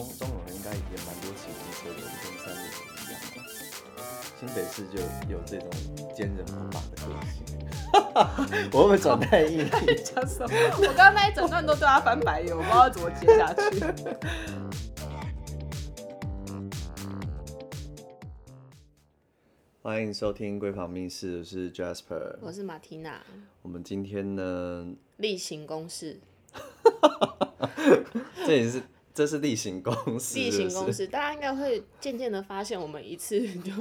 中中永应该也蛮多骑机车的，跟三芦一样。新北市就有这种坚韧不拔的个性。我会不会转太硬？讲什么？我刚刚那一整段都对他翻白眼，我不知道怎么接下去。欢迎收听《闺房密事》，我是 Jasper，我是马缇娜。我们今天呢，例行公事。这也是。这是例行公事，例行公事，大家应该会渐渐的发现，我们一次 就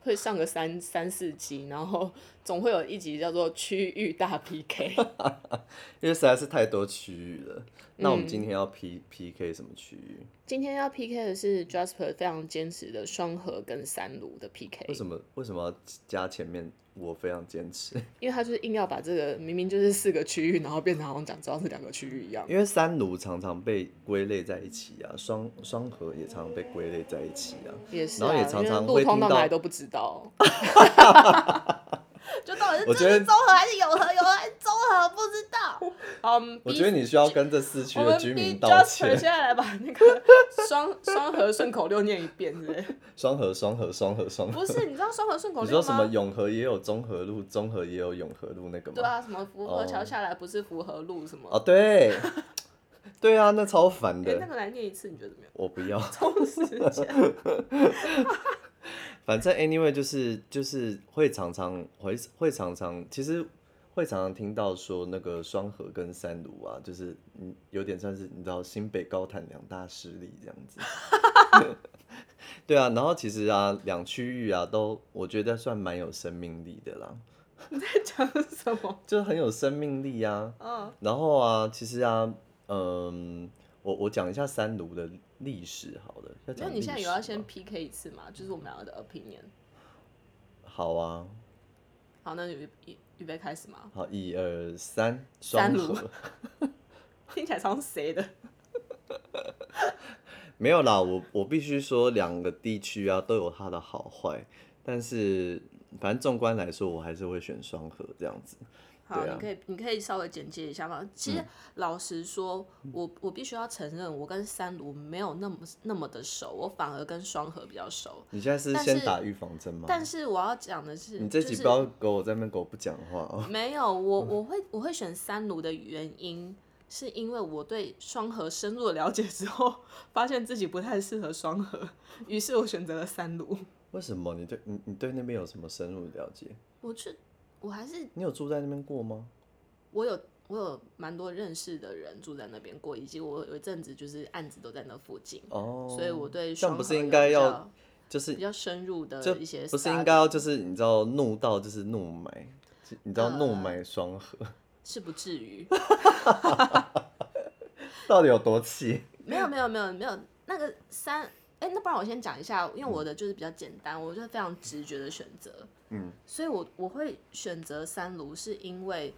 会上个三三四集，然后总会有一集叫做区域大 PK，因为实在是太多区域了。那我们今天要 P PK 什么区域？今天要 PK 的是 Jasper 非常坚持的双核跟三炉的 PK。为什么？为什么要加前面？我非常坚持，因为他就是硬要把这个明明就是四个区域，然后变成好像讲知道是两个区域一样。因为三炉常常被归类在一起啊，双双核也常常被归类在一起啊，也是啊，然后也常常会听到，路通到哪里都不知道。就到底是这是中和还是永和？永和还是中和？不知道。Um, 我觉得你需要跟这四区的居民道歉。现在来把那个 双双和顺口溜念一遍，是不是？双和双和双和双和。不是，你知道双和顺口溜吗？你说什么？永和也有中和路，中和也有永和路那个吗？对啊，什么福和桥下来不是福和路什么？哦，对。对啊，那超烦的。那个来念一次，你觉得怎么样？我不要。充时间。反正 anyway 就是就是会常常会会常常其实会常常听到说那个双河跟三芦啊，就是嗯有点算是你知道新北高潭两大势力这样子。对啊，然后其实啊两区域啊都我觉得算蛮有生命力的啦。你在讲什么？就是很有生命力啊。嗯。然后啊，其实啊，嗯，我我讲一下三芦的。历史好的，那你现在有要先 PK 一次吗？就是我们两个的 opinion。好啊。好，那预预预备开始吗？好，一二三。三芦 听起来超谁的？没有啦，我我必须说两个地区啊都有它的好坏，但是反正纵观来说，我还是会选双核这样子。好，啊、你可以你可以稍微简介一下吗？其实老实说，嗯、我我必须要承认，我跟三卢没有那么那么的熟，我反而跟双核比较熟。你现在是先打预防针吗？但是我要讲的是，你这集不要给我在那边给我不讲话哦。没有，我我会我会选三卢的原因，是因为我对双核深入的了解之后，发现自己不太适合双核，于是我选择了三芦。为什么？你对你你对那边有什么深入的了解？我去。我还是你有住在那边过吗？我有，我有蛮多认识的人住在那边过，以及我有一阵子就是案子都在那附近哦，所以我对双和不是应该要就是比较深入的一些，不是应该要就是你知道怒到就是怒买，你知道怒买双核、呃、是不至于，到底有多气？没有没有没有没有那个三哎、欸，那不然我先讲一下，因为我的就是比较简单，我就是非常直觉的选择。嗯，所以我我会选择三炉，是因为，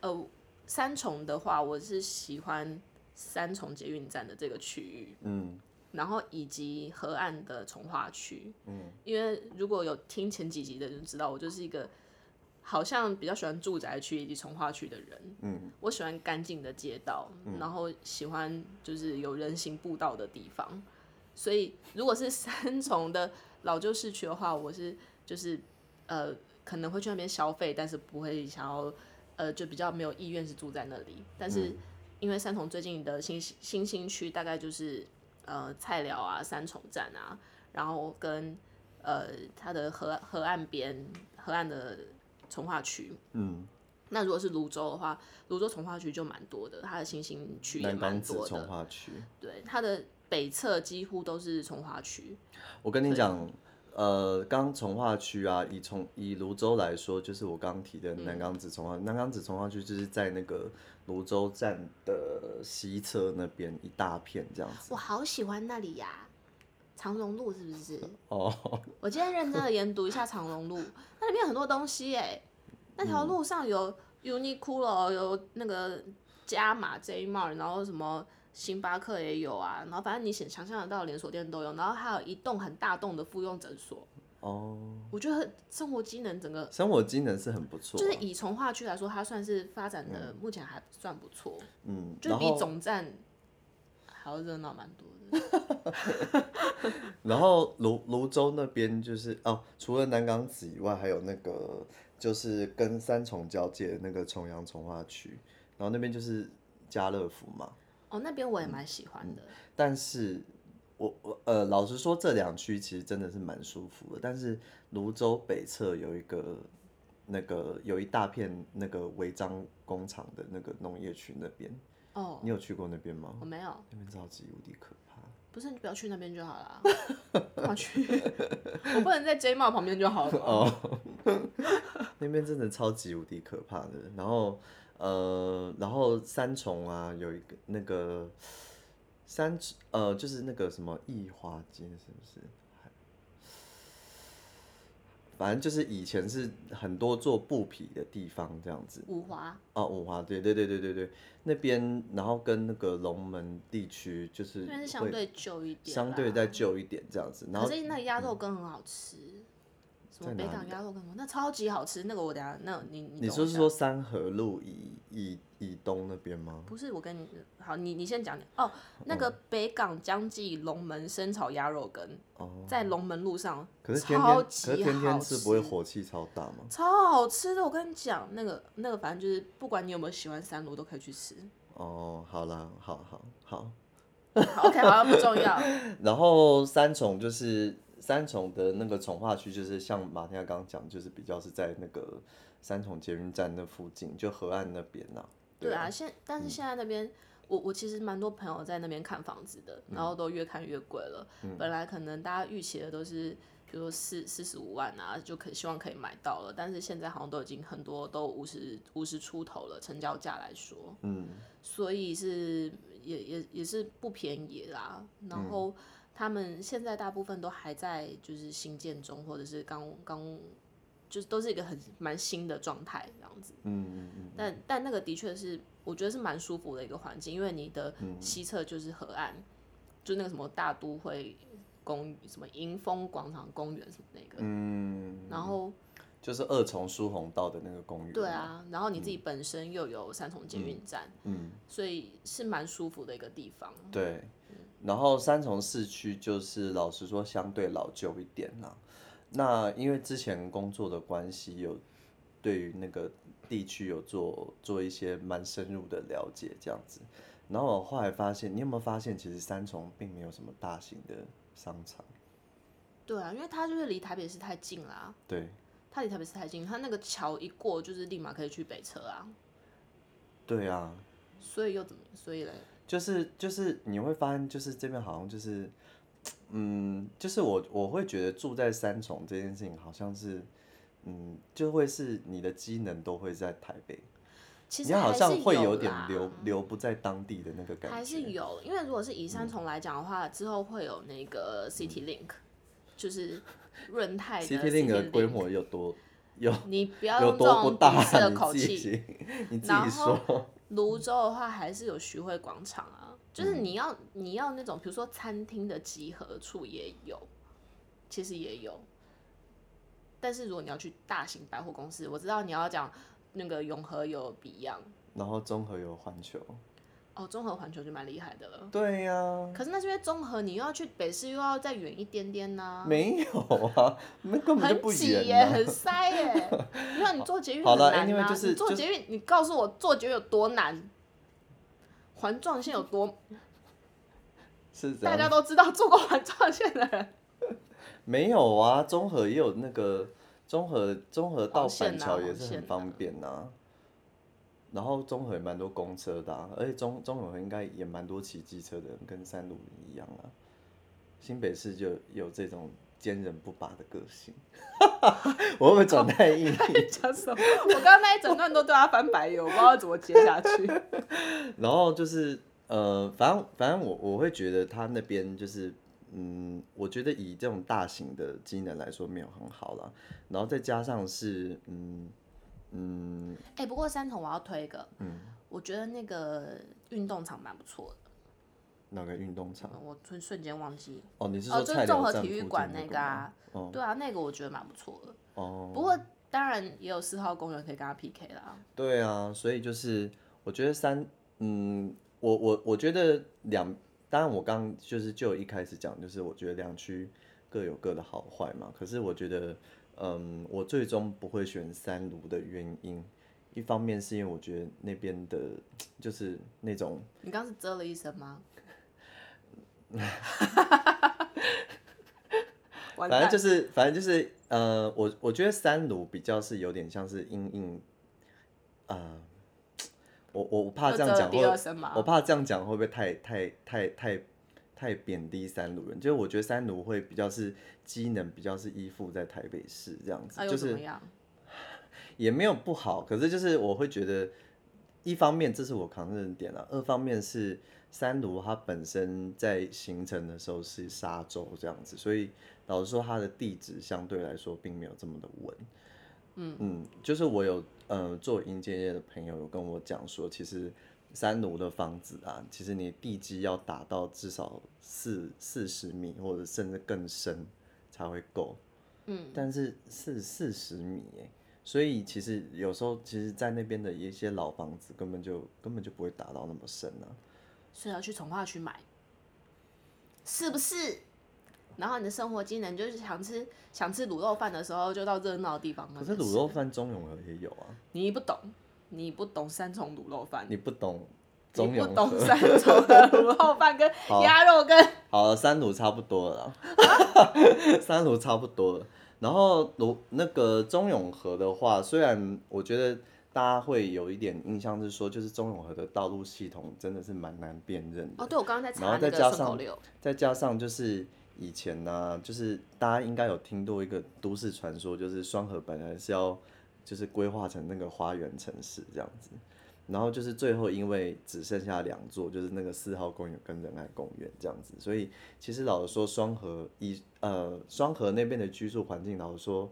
呃，三重的话，我是喜欢三重捷运站的这个区域，嗯，然后以及河岸的从化区，嗯，因为如果有听前几集的人知道，我就是一个好像比较喜欢住宅区以及从化区的人，嗯，我喜欢干净的街道，嗯，然后喜欢就是有人行步道的地方，所以如果是三重的老旧市区的话，我是就是。呃，可能会去那边消费，但是不会想要，呃，就比较没有意愿是住在那里。但是因为三重最近的新新兴区大概就是呃菜寮啊、三重站啊，然后跟呃它的河河岸边河岸的从化区。嗯。那如果是泸州的话，泸州从化区就蛮多的，它的新兴区也蛮多的。重划区。对，它的北侧几乎都是从化区。我跟你讲。呃，刚从化区啊，以从以泸州来说，就是我刚提的南岗子从化，嗯、南岗子从化区就是在那个泸州站的西侧那边一大片这样子。我好喜欢那里呀、啊，长荣路是不是？哦，我今天认真的研读一下长荣路，那里面有很多东西哎，那条路上有 Uniqlo，有那个加码 J-Mart，然后什么。星巴克也有啊，然后反正你想想象得到连锁店都有，然后还有一栋很大栋的妇用诊所。哦，我觉得生活机能整个生活机能是很不错，就是以从化区来说，它算是发展的目前还算不错。嗯，就比总站还要热闹蛮多的。然后泸泸州那边就是哦，除了南港子以外，还有那个就是跟三重交界的那个重阳从化区，然后那边就是家乐福嘛。哦，那边我也蛮喜欢的。嗯、但是我我呃，老实说，这两区其实真的是蛮舒服的。但是泸州北侧有一个那个有一大片那个违章工厂的那个农业区那边。哦，你有去过那边吗？我没有。那边超级无敌可怕。不是，你不要去那边就好了。干嘛去？我不能在 J Mall 旁边就好了。哦。那边真的超级无敌可怕的。然后呃，然后三重啊，有一个那个三呃，就是那个什么义华街，是不是？反正就是以前是很多做布匹的地方，这样子。五华。哦，五华，对对对对对对，那边然后跟那个龙门地区就是。那边是相对旧一点。相对再旧一点这样子，然后。可是那个鸭肉羹很好吃。嗯什么北港鸭肉羹吗？那超级好吃，那个我等下，那你你。你说是说三河路以以以东那边吗？不是，我跟你好，你你先讲哦。那个北港江记龙门生炒鸭肉羹，哦，在龙门路上，可是天天可是天天吃不会火气超大吗？超好吃的，我跟你讲，那个那个反正就是不管你有没有喜欢三芦都可以去吃。哦，好啦，好好好。好 OK，好像不重要。然后三重就是。三重的那个重化区，就是像马天亚刚刚讲，就是比较是在那个三重捷运站那附近，就河岸那边呐、啊。对啊，现但是现在那边，嗯、我我其实蛮多朋友在那边看房子的，然后都越看越贵了。嗯、本来可能大家预期的都是，比如说四四十五万啊，就可希望可以买到了，但是现在好像都已经很多都五十五十出头了，成交价来说。嗯。所以是也也也是不便宜啦，然后。嗯他们现在大部分都还在就是新建中，或者是刚刚就是都是一个很蛮新的状态这样子。嗯嗯嗯。但但那个的确是，我觉得是蛮舒服的一个环境，因为你的西侧就是河岸，嗯、就那个什么大都会公什么迎风广场公园什么那个。嗯。然后就是二重疏洪道的那个公园。对啊，然后你自己本身又有三重捷运站，嗯，嗯，所以是蛮舒服的一个地方。对。然后三重市区就是老实说相对老旧一点啦。那因为之前工作的关系，有对于那个地区有做做一些蛮深入的了解这样子。然后我后来发现，你有没有发现，其实三重并没有什么大型的商场？对啊，因为它就是离台北市太近啦。对，它离台北市太近，它那个桥一过，就是立马可以去北车啊。对啊。所以又怎么？所以嘞？就是就是你会发现，就是这边好像就是，嗯，就是我我会觉得住在三重这件事情，好像是，嗯，就会是你的机能都会在台北，其实你好像会有点留留不在当地的那个感觉。还是有，因为如果是以三重来讲的话，嗯、之后会有那个 City Link，、嗯、就是润泰 City Link 的规模有多有，你不要用这种鄙视的口气，你自己说。芦洲的话还是有徐汇广场啊，就是你要、嗯、你要那种比如说餐厅的集合处也有，其实也有。但是如果你要去大型百货公司，我知道你要讲那个永和有 Beyond，然后中和有环球。哦，综合环球就蛮厉害的了。对呀、啊。可是那这边综合，你又要去北市，又要再远一点点呢、啊。没有啊，那根本就不远、啊。很挤耶，很塞耶。你看你坐捷运很难啊。就是、你坐捷运，你告诉我坐捷运有多难？环状线有多？是。大家都知道坐过环状线的人。没有啊，综合也有那个综合综合到板桥也是很方便呐、啊。然后中和也蛮多公车的、啊，而且中中和应该也蛮多骑机车的人，跟三芦一样啊。新北市就有这种坚韧不拔的个性，我会不会转太硬？讲什么？我刚刚那一整段都对他翻白眼，我不知道怎么接下去。然后就是呃，反正反正我我会觉得他那边就是嗯，我觉得以这种大型的机能来说没有很好了，然后再加上是嗯。嗯，哎、欸，不过三重我要推一个，嗯，我觉得那个运动场蛮不错的。哪个运动场？我瞬瞬间忘记。哦，你是说哦，就是综合体育馆那个啊？哦，对啊，那个我觉得蛮不错的。哦，不过当然也有四号公园可以跟他 PK 啦。对啊，所以就是我觉得三，嗯，我我我觉得两当然我刚就是就一开始讲，就是我觉得两区各有各的好坏嘛。可是我觉得，嗯，我最终不会选三炉的原因，一方面是因为我觉得那边的，就是那种……你刚是啧了一声吗？反正就是，反正就是，呃，我我觉得三炉比较是有点像是阴影，呃，我我怕这样讲会，我怕这样讲会不会太太太太太贬低三芦人？就是我觉得三芦会比较是机能比较是依附在台北市这样子，啊、就是 也没有不好，可是就是我会觉得，一方面这是我扛的点了，二方面是三芦它本身在形成的时候是沙洲这样子，所以。老实说，它的地质相对来说并没有这么的稳。嗯嗯，就是我有呃做营建业的朋友有跟我讲说，其实三楼的房子啊，其实你地基要打到至少四四十米或者甚至更深才会够。嗯，但是是四十米耶，所以其实有时候其实，在那边的一些老房子根本就根本就不会打到那么深啊。所以要去从化区买，是不是？然后你的生活机能就是想吃想吃卤肉饭的时候，就到热闹的地方。可是卤肉饭中永和也有啊。你不懂，你不懂三重卤肉饭。你不懂中。你不懂三重的卤肉饭跟鸭肉跟。好了，三卤差不多了啦。三卤差不多了。然后卤那个中永和的话，虽然我觉得大家会有一点印象是说，就是中永和的道路系统真的是蛮难辨认的。哦，对，我刚刚在查那个顺口溜。再加上就是。以前呢、啊，就是大家应该有听过一个都市传说，就是双河本来是要就是规划成那个花园城市这样子，然后就是最后因为只剩下两座，就是那个四号公园跟仁爱公园这样子，所以其实老实说，双河一呃双河那边的居住环境，老实说。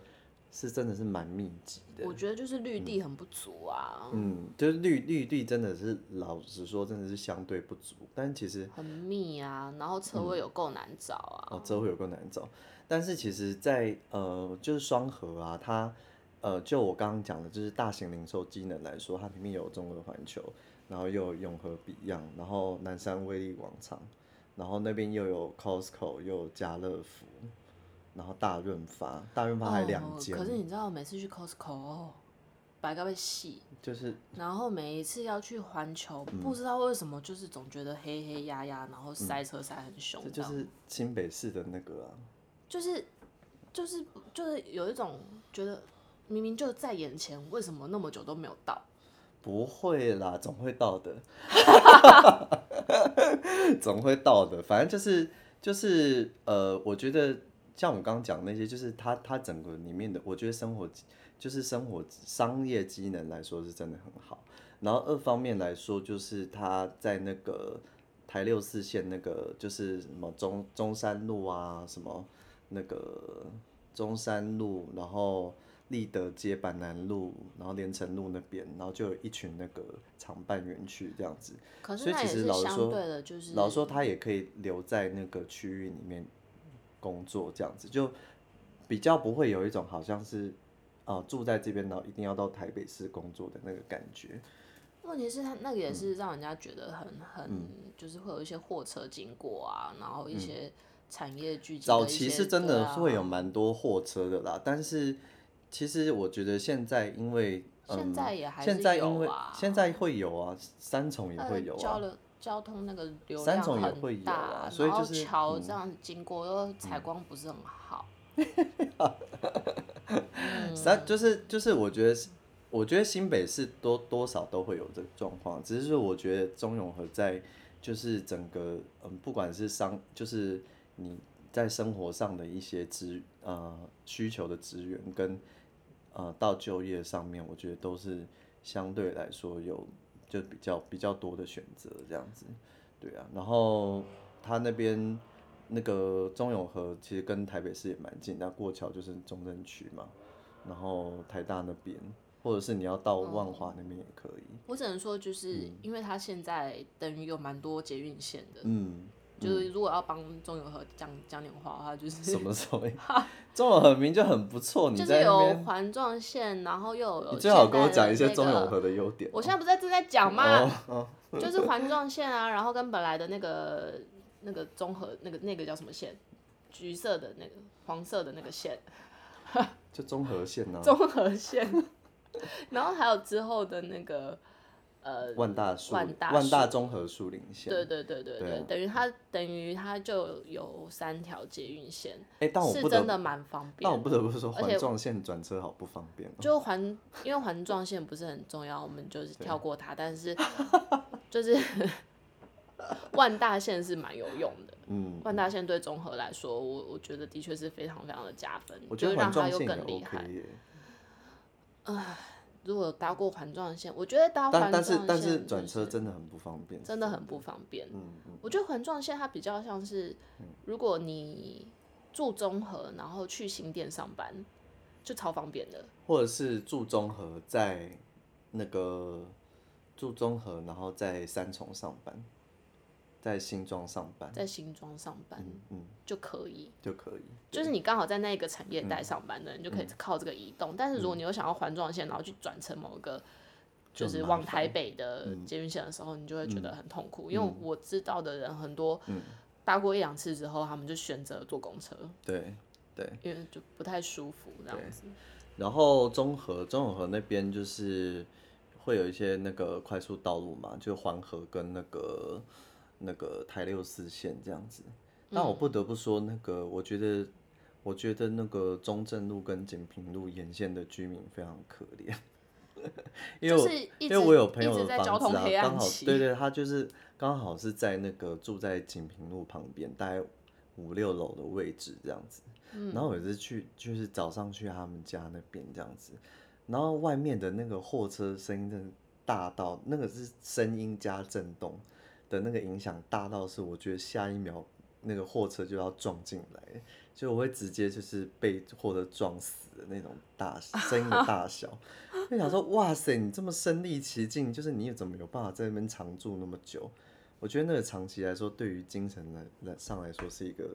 是真的是蛮密集的，我觉得就是绿地很不足啊。嗯，就是绿绿地真的是老实说，真的是相对不足。但其实很密啊，然后车位有够难找啊。嗯、哦，车位有够难找。但是其实在，在呃，就是双河啊，它呃，就我刚刚讲的，就是大型零售机能来说，它里面有中和环球，然后又有永和 Beyond，，然后南山威力广场，然后那边又有 Costco，又有家乐福。然后大润发，大润发还两间。哦。可是你知道，每次去 Costco 哦，白个被洗。就是。然后每一次要去环球，嗯，不知道为什么，就是总觉得黑黑压压，然后塞车塞很凶，嗯。这就是新北市的那个啊。就是，就是，就是有一种觉得明明就在眼前，为什么那么久都没有到？不会啦，总会到的。总会到的，反正就是就是呃，我觉得。像我刚刚讲那些，就是他他整个里面的，我觉得生活就是生活商业机能来说是真的很好。然后二方面来说，就是他在那个台六四线那个就是什么中中山路啊，什么那个中山路，然后立德街、板南路，然后连城路那边，然后就有一群那个常办园区这样子。所以其实老实说，就是老实说，他也可以留在那个区域里面。工作这样子就比较不会有一种好像是，呃，住在这边然后一定要到台北市工作的那个感觉。问题是，他那个也是让人家觉得很很，嗯、就是会有一些货车经过啊，然后一些产业聚集。早期是真的会有蛮多货车的啦，啊，但是其实我觉得现在因为，嗯、现在也还是有啊，现在因为现在会有啊，三重也会有啊。交通那个流量很大，啊，所以就是桥这样经过，又采光不是很好。三、嗯、就是就是，我觉得我觉得新北市多多少都会有这个状况，只是说我觉得中永和在就是整个嗯，不管是商，就是你在生活上的一些资呃需求的资源跟呃到就业上面，我觉得都是相对来说有。就比较比较多的选择这样子，对啊，然后他那边那个中永和其实跟台北市也蛮近，那过桥就是中正区嘛，然后台大那边，或者是你要到万华那边也可以。嗯，我只能说，就是因为他现在等于有蛮多捷运线的，嗯。就是如果要帮中永和讲讲点话的话，就是什么时候？中永和名就很不错，你就是有环状线，然后又有、最好跟我讲一些中永和的优点。我现在不是正在讲吗？就是环状线啊，然后跟本来的那个那个综合那个那个叫什么线？橘色的那个黄色的那个线，就综合线呢、啊？综合线。然后还有之后的那个。呃，万大树，万大万大综合树林线，对对对对对，等于它等于它就有三条捷运线，哎、欸，但我是真的蛮方便。但我不得不说，环状线转车好不方便、喔。就环，因为环状线不是很重要，我们就是跳过它。但是就是 万大线是蛮有用的，嗯，万大线对综合来说，我我觉得的确是非常非常的加分，我觉得环状线又更厉害。唉。如果搭过环状线，我觉得搭环状线，但是但是转车真的很不方便，真的很不方便。嗯嗯，我觉得环状线它比较像是，如果你住中和，然后去新店上班，就超方便的。或者是住中和，在那个住中和，然后在三重上班。在新庄上班，在新庄上班，嗯，嗯就可以，就可以，就是你刚好在那个产业带上班的人，就可以靠这个移动。嗯、但是如果你又想要环状线，然后去转成某个，就是往台北的捷运线的时候，你就会觉得很痛苦。嗯、因为我知道的人很多，搭过一两次之后，他们就选择坐公车，对对，因为就不太舒服这样子。然后中和中和那边就是会有一些那个快速道路嘛，就环河跟那个。那个台六四线这样子，那我不得不说，那个我觉得，我觉得那个中正路跟锦屏路沿线的居民非常可怜，因为因为我有朋友的房子啊，刚好对对，他就是刚好是在那个住在锦屏路旁边，大概五六楼的位置这样子，然后我也是去，就是早上去他们家那边这样子，然后外面的那个货车声音真的大到，那个是声音加震动。的那个影响大到是，我觉得下一秒那个货车就要撞进来，就我会直接就是被货车撞死的那种大声音的大小。就想说，哇塞，你这么身临其境，就是你怎么有办法在那边常住那么久？我觉得那个长期来说，对于精神来上来说是一个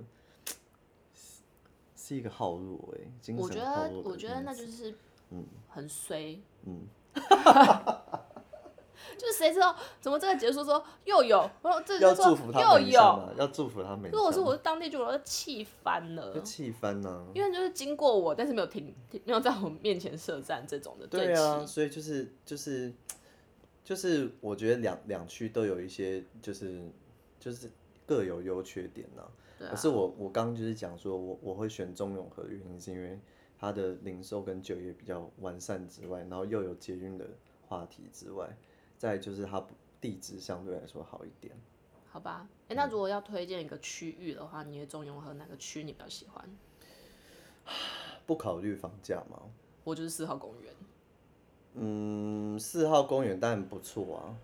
是一个耗弱哎，精神耗弱。我觉得，我觉得那就是嗯，很衰嗯。就是谁知道怎么这个结束说又有，然后这就说又有，要祝福他们。如果是我是当地居民，气翻了。就气翻了。因为就是经过我，但是没有停，没有在我面前设站这种的。对啊，所以就是就是就是，我觉得两两区都有一些，就是就是各有优缺点呐。对啊。可是我我刚刚就是讲说我我会选中永和的原因是因为它的零售跟就业比较完善之外，然后又有捷运的话题之外。再就是它地质相对来说好一点，好吧？哎、欸，那如果要推荐一个区域的话，嗯、你的中永和哪个区你比较喜欢？不考虑房价吗？我就是四号公园。嗯，四号公园当然不错啊。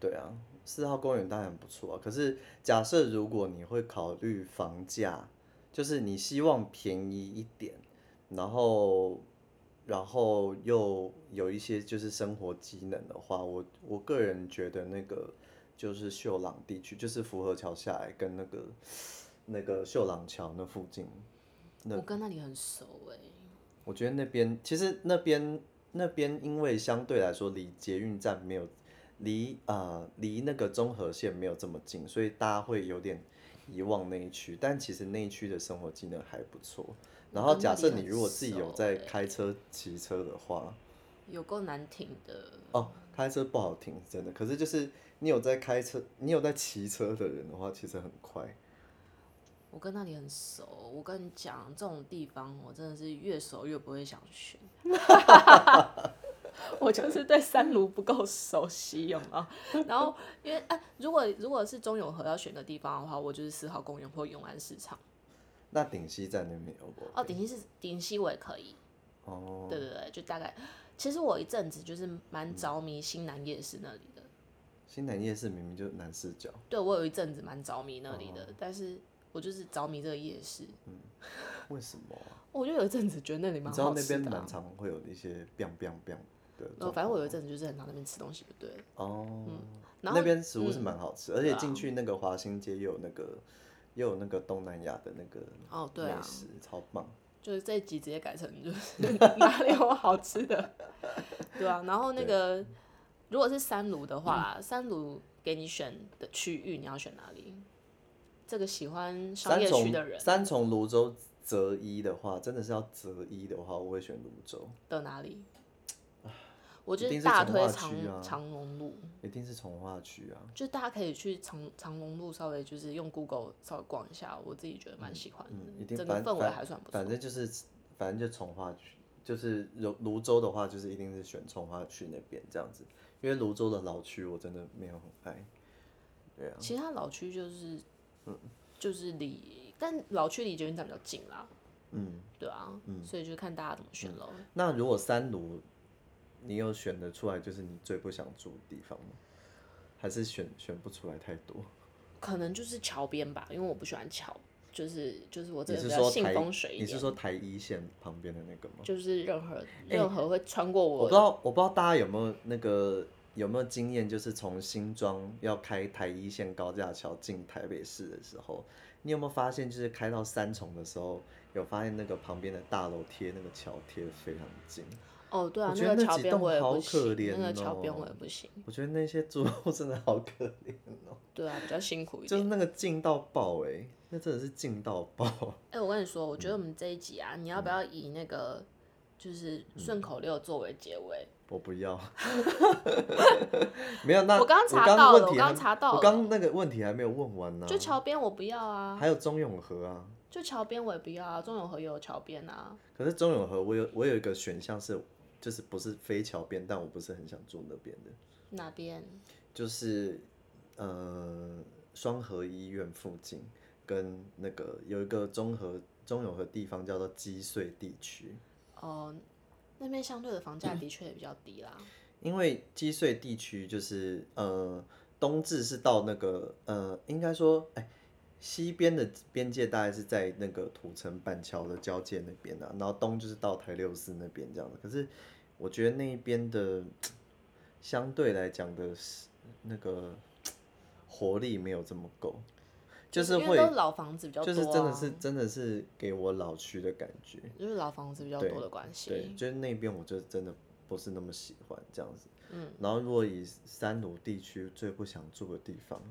对啊，四号公园当然不错啊。可是假设如果你会考虑房价，就是你希望便宜一点，然后。然后又有一些就是生活机能的话，我我个人觉得那个就是秀朗地区，就是福和桥下来跟那个那个秀朗桥那附近，那我跟那里很熟哎。我觉得那边其实那边那边因为相对来说离捷运站没有离啊、呃、离那个中和线没有这么近，所以大家会有点遗忘那一区，但其实那一区的生活机能还不错。然后假设你如果自己有在开车、骑车的话，有够难停的哦。开车不好停，真的。可是就是你有在开车、你有在骑车的人的话，其实很快。我跟那里很熟，我跟你讲，这种地方我真的是越熟越不会想去。我就是对三芦不够熟悉，有吗？然后因为哎、啊，如果如果是中永和要选的地方的话，我就是四号公园或永安市场。那顶溪在那边有过？哦，顶溪是顶溪，我也可以。哦，对对对，就大概，其实我一阵子就是蛮着迷新南夜市那里的。新南夜市明明就南势角。对，我有一阵子蛮着迷那里的，但是我就是着迷这个夜市。嗯，为什么？我就有一阵子觉得那里蛮好吃的。你知道那边蛮常会有一些 biang biang biang 的。哦，反正我有一阵子就是很常在那边吃东西，对。哦。嗯，那边食物是蛮好吃，而且进去那个华新街又有那个。又有那个东南亚的那个哦，对啊，美食超棒。就是这一集直接改成就是 哪里有好吃的，对啊。然后那个如果是三炉的话，嗯、三炉给你选的区域，你要选哪里？这个喜欢商业区的人。三重泸州择一的话，真的是要择一的话，我会选泸州的哪里？我觉得大推长长荣路，一定是从化区啊。就大家可以去长长荣路稍微就是用 Google 稍微逛一下，我自己觉得蛮喜欢的，嗯嗯、一定整个氛围还算不错。反正就是反正就从化区，就是芦芦洲的话，就是一定是选从化区那边这样子，因为泸州的老区我真的没有很爱。对啊，其他老区就是嗯，就是离，但老区离捷运站比较近啦。嗯，对啊，嗯，所以就看大家怎么选喽、嗯。那如果三芦？你有选得出来，就是你最不想住的地方吗？还是选选不出来太多？可能就是桥边吧，因为我不喜欢桥，就是就是我这个比较信风水一点。你是说台一线旁边的那个吗？就是任何任何会穿过我、欸。我不知道，我不知道大家有没有那个有没有经验，就是从新庄要开台一线高架桥进台北市的时候，你有没有发现，就是开到三重的时候，有发现那个旁边的大楼贴那个桥贴得非常近。哦，对啊，那个桥边我也不行，那个桥边我也不行。我觉得那些住户真的好可怜哦。对啊，比较辛苦一点。就是那个近到爆哎，那真的是近到爆。哎、欸，我跟你说，我觉得我们这一集啊，嗯、你要不要以那个就是顺口溜作为结尾？我不要。没有，那我刚查到了，我刚查到了，我刚那个问题还没有问完呢、啊。就桥边我不要啊。还有中永和啊。就桥边我也不要啊，中永和也有桥边啊。可是中永和我有我有一个选项是。就是不是非桥边，但我不是很想住那边的。哪边？就是呃双河医院附近，跟那个有一个中和中永和地方叫做积穗地区。哦，那边相对的房价的确也比较低啦。因为积穗地区就是呃冬至是到那个呃应该说哎。西边的边界大概是在那个土城板桥的交界那边啊，然后东就是到台六四那边这样子。可是我觉得那一边的相对来讲的那个活力没有这么够，就是会老房子比较多，就是真的是真的是给我老区的感觉，就是老房子比较多的关系。对，就是那边我就真的不是那么喜欢这样子。嗯，然后如果以三鲁地区最不想住的地方。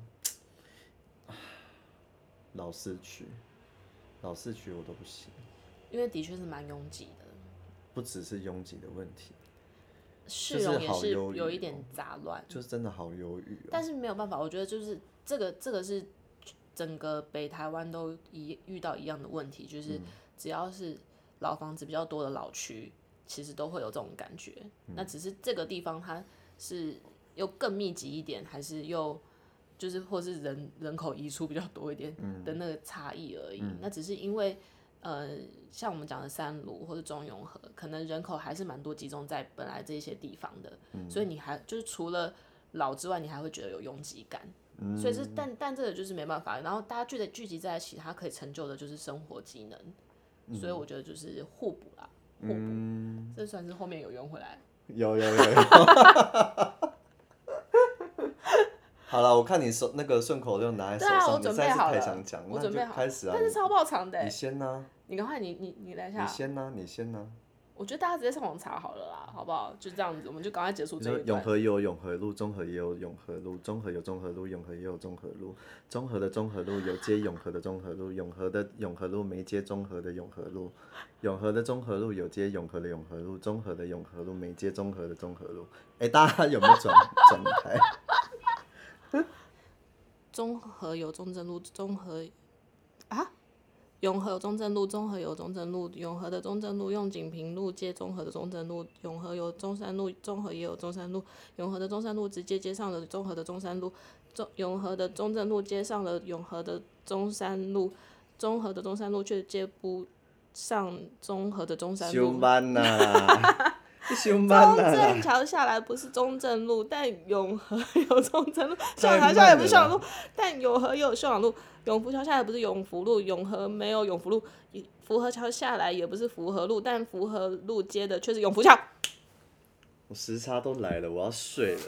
老市区，老市区我都不行，因为的确是蛮拥挤的。不只是拥挤的问题，市容也是有一点杂乱，就是真的好忧郁。但是没有办法，我觉得就是这个这个是整个北台湾都一遇到一样的问题，就是只要是老房子比较多的老区，其实都会有这种感觉。嗯。那只是这个地方它是又更密集一点，还是又？就是或是人人口移出比较多一点的那个差异而已，嗯，那只是因为，呃，像我们讲的三炉或者中永和，可能人口还是蛮多集中在本来这些地方的，嗯，所以你还就是除了老之外，你还会觉得有拥挤感，嗯，所以是但但这个就是没办法，然后大家聚的聚集在一起，它可以成就的就是生活技能，嗯，所以我觉得就是互补啦，互补，嗯，这算是后面有圆回来，有有有有。好了，我看你手那个顺口溜拿在手上，啊、我准备好了，你实在是太想讲，我准备好，开始啊！但是超爆长的，你先呢？你赶快，你你你来一下。你先呢？你先呢？我觉得大家直接上网查好了啦，好不好？就这样子，我们就赶快结束这。永和有永和路，中和也有永和路，中和有中和路，永和也有中和路，中和的中和路有接永和的中和路，永和的永和路没接中和的永和路，永和的中和路有接永和的永和路，中和的永和路没接中和的中和路。哎、欸，大家有没有转转台？中和有中正路，中和啊，永和有中正路，中和有中正路，永和的中正路用锦屏路接中和的中正路，永和有中山路，中和也有中山路，永和的中山路直接接上了中和的中山路，中永和的中正路接上了永和的中山路，中和的中山路却接不上中和的中山路。中正桥下来不是中正路，但永和有中正路。秀朗桥下来不是秀朗路，但永和也有秀朗路。永福桥下来不是永福路，永和没有永福路。福和桥下来也不是福和路，但福和路接的却是永福桥。我时差都来了，我要睡了。